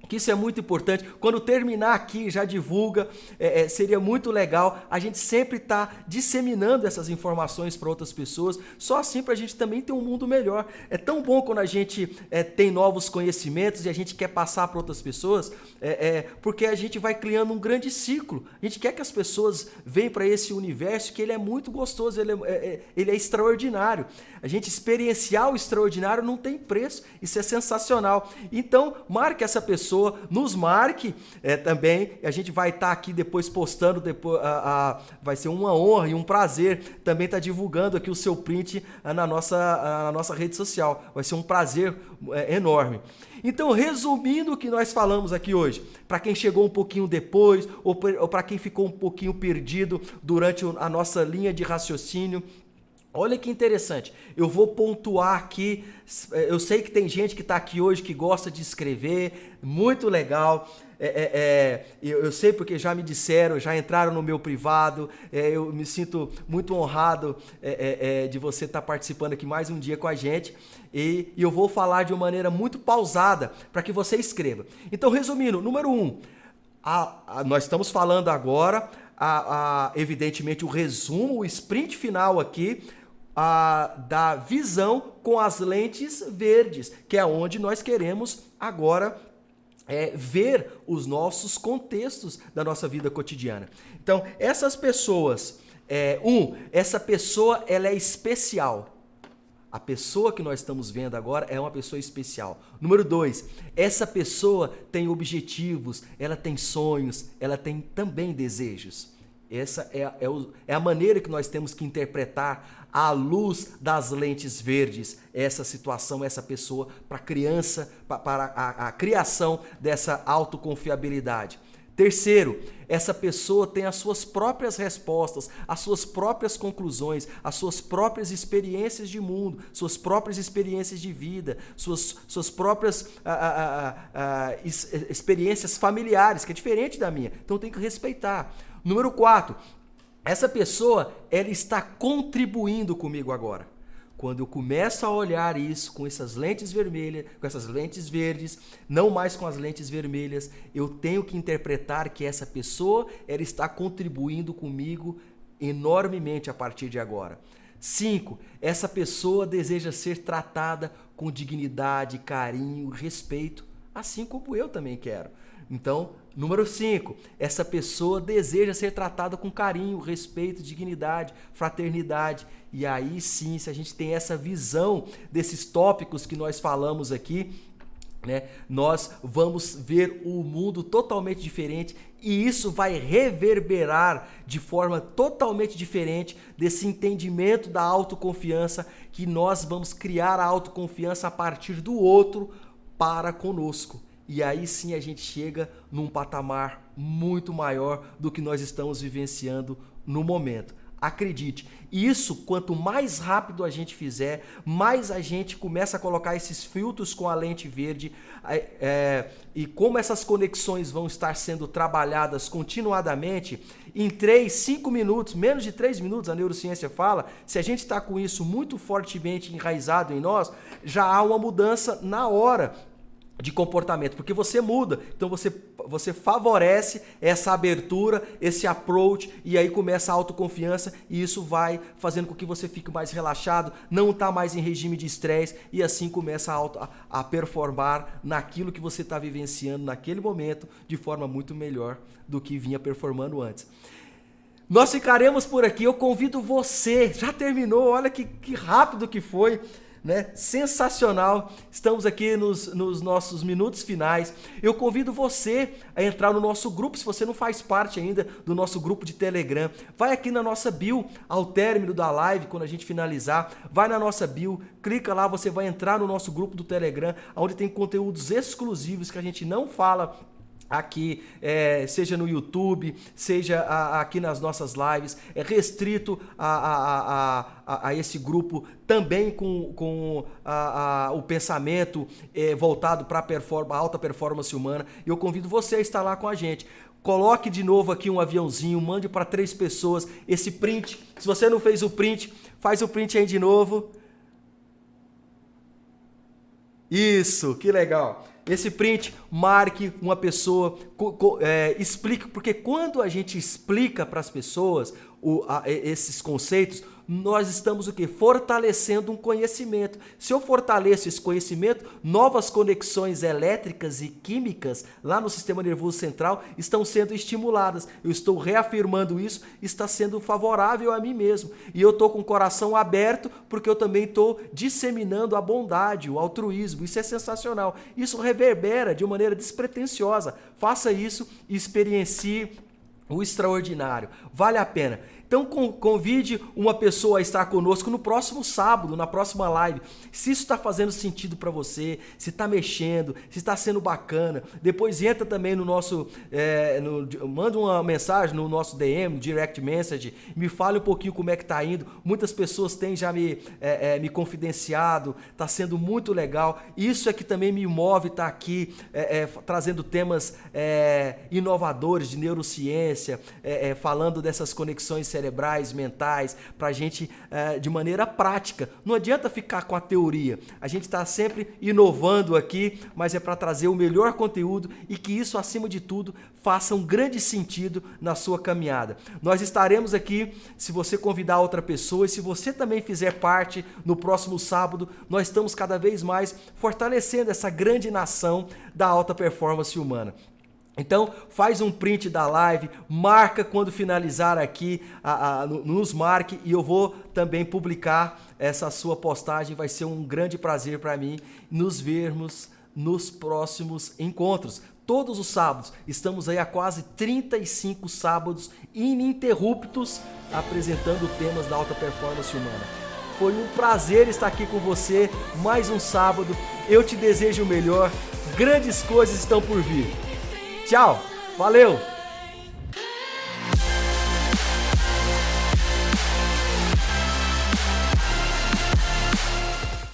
que isso é muito importante. Quando terminar aqui, já divulga, é, é, seria muito legal a gente sempre estar tá disseminando essas informações para outras pessoas, só assim para a gente também ter um mundo melhor. É tão bom quando a gente é, tem novos conhecimentos e a gente quer passar para outras pessoas, é, é, porque a gente vai criando um grande ciclo. A gente quer que as pessoas venham para esse universo que ele é muito gostoso, ele é, ele é extraordinário. A gente experienciar o extraordinário não tem preço, isso é sensacional. Então, marque essa pessoa pessoa, nos marque é, também. A gente vai estar tá aqui depois postando, depois, a, a, vai ser uma honra e um prazer também estar tá divulgando aqui o seu print a, ah, na nossa, a, na nossa rede social. Vai ser um prazer é, enorme. Então, resumindo o que nós falamos aqui hoje, para quem chegou um pouquinho depois ou para quem ficou um pouquinho perdido durante a nossa linha de raciocínio, Olha que interessante. Eu vou pontuar aqui. Eh, eu sei que tem gente que está aqui hoje que gosta de escrever, muito legal. É, é, é, eu, sei porque já me disseram, já entraram no meu privado. É, eu me sinto muito honrado é, é, de você estar tá participando aqui mais um dia com a gente. E, e eu vou falar de uma maneira muito pausada para que você escreva. Então, resumindo, número um, a, a, nós estamos falando agora, a, evidentemente, o resumo, o sprint final aqui a, da visão com as lentes verdes, que é onde nós queremos agora é, ver os nossos contextos da nossa vida cotidiana. Então, essas pessoas, é, um, essa pessoa ela é especial. A pessoa que nós estamos vendo agora é uma pessoa especial. Número dois, essa pessoa tem objetivos, ela tem sonhos, ela tem também desejos. Essa é, é, é a maneira que nós temos que interpretar à luz das lentes verdes essa situação, essa pessoa, para a criança, para a, a criação dessa autoconfiabilidade. Terceiro, essa pessoa tem as suas próprias respostas, as suas próprias conclusões, as suas próprias experiências de mundo, suas próprias experiências de vida, suas, suas próprias ah, ah, ah, ah experiências familiares, que é diferente da minha. Então tem que respeitar. Número 4, essa pessoa, ela está contribuindo comigo agora. Quando eu começo a olhar isso com essas lentes vermelhas, com essas lentes verdes, não mais com as lentes vermelhas, eu tenho que interpretar que essa pessoa ela está contribuindo comigo enormemente a partir de agora. 5. Essa pessoa deseja ser tratada com dignidade, carinho, respeito, assim como eu também quero. Então, número 5, essa pessoa deseja ser tratada com carinho, respeito, dignidade, fraternidade. E aí sim, se a gente tem essa visão desses tópicos que nós falamos aqui, né, nós vamos ver o mundo totalmente diferente e isso vai reverberar de forma totalmente diferente desse entendimento da autoconfiança que nós vamos criar a autoconfiança a partir do outro para conosco. E aí sim a gente chega num patamar muito maior do que nós estamos vivenciando no momento. Acredite, isso quanto mais rápido a gente fizer, mais a gente começa a colocar esses filtros com a lente verde é, e como essas conexões vão estar sendo trabalhadas continuadamente, em 3, 5 minutos, menos de 3 minutos, a neurociência fala, se a gente está com isso muito fortemente enraizado em nós, já há uma mudança na hora de comportamento, porque você muda, então você, você favorece essa abertura, esse approach, e aí começa a autoconfiança, e isso vai fazendo com que você fique mais relaxado, não está mais em regime de estresse, e assim começa a, auto, a, a performar naquilo que você está vivenciando naquele momento de forma muito melhor do que vinha performando antes. Nós ficaremos por aqui, eu convido você, já terminou, olha que, que rápido que foi né? Sensacional. Estamos aqui nos, nos, nossos minutos finais. Eu convido você a entrar no nosso grupo, se você não faz parte ainda do nosso grupo de Telegram. Vai aqui na nossa bio, ao término da live, quando a gente finalizar, vai na nossa bio, clica lá, você vai entrar no nosso grupo do Telegram, onde tem conteúdos exclusivos que a gente não fala aqui, é, seja no YouTube, seja a, aqui nas nossas lives, é restrito a, a, a, a esse grupo também com, com o pensamento é, voltado para a alta performance humana. E eu convido você a estar lá com a gente. Coloque de novo aqui um aviãozinho, mande para três pessoas esse print. Se você não fez o print, faz o print aí de novo. Isso, que legal. Esse print, marque uma pessoa, é, explique, porque quando a gente explica para as pessoas o, a, esses conceitos, nós estamos o que? Fortalecendo um conhecimento. Se eu fortaleço esse conhecimento, novas conexões elétricas e químicas lá no sistema nervoso central estão sendo estimuladas. Eu estou reafirmando isso, está sendo favorável a mim mesmo. E eu estou com o coração aberto porque eu também estou disseminando a bondade, o altruísmo. Isso é sensacional. Isso reverbera de maneira despretensiosa. Faça isso e experiencie o extraordinário. Vale a pena. Então convide uma pessoa a estar conosco no próximo sábado, na próxima live. Se isso está fazendo sentido para você, se está mexendo, se está sendo bacana, depois entra também no nosso, é, no, manda uma mensagem no nosso DM, direct message, me fale um pouquinho como é que está indo. Muitas pessoas têm já me, é, é, me confidenciado, está sendo muito legal. Isso é que também me move estar tá aqui trazendo temas inovadores de neurociência, falando dessas conexões cerebrais, mentais, para a gente é, de maneira prática. Não adianta ficar com a teoria. A gente está sempre inovando aqui, mas é para trazer o melhor conteúdo e que isso, acima de tudo, faça um grande sentido na sua caminhada. Nós estaremos aqui se você convidar outra pessoa e se você também fizer parte no próximo sábado, nós estamos cada vez mais fortalecendo essa grande nação da alta performance humana. Então faz um print da live, marca quando finalizar aqui, a, a, nos marque e eu vou também publicar essa sua postagem. Vai ser um grande prazer para mim nos vermos nos próximos encontros. Todos os sábados, estamos aí há quase 35 sábados ininterruptos apresentando temas da alta performance humana. Foi um prazer estar aqui com você mais um sábado. Eu te desejo o melhor. Grandes coisas estão por vir. Tchau, valeu!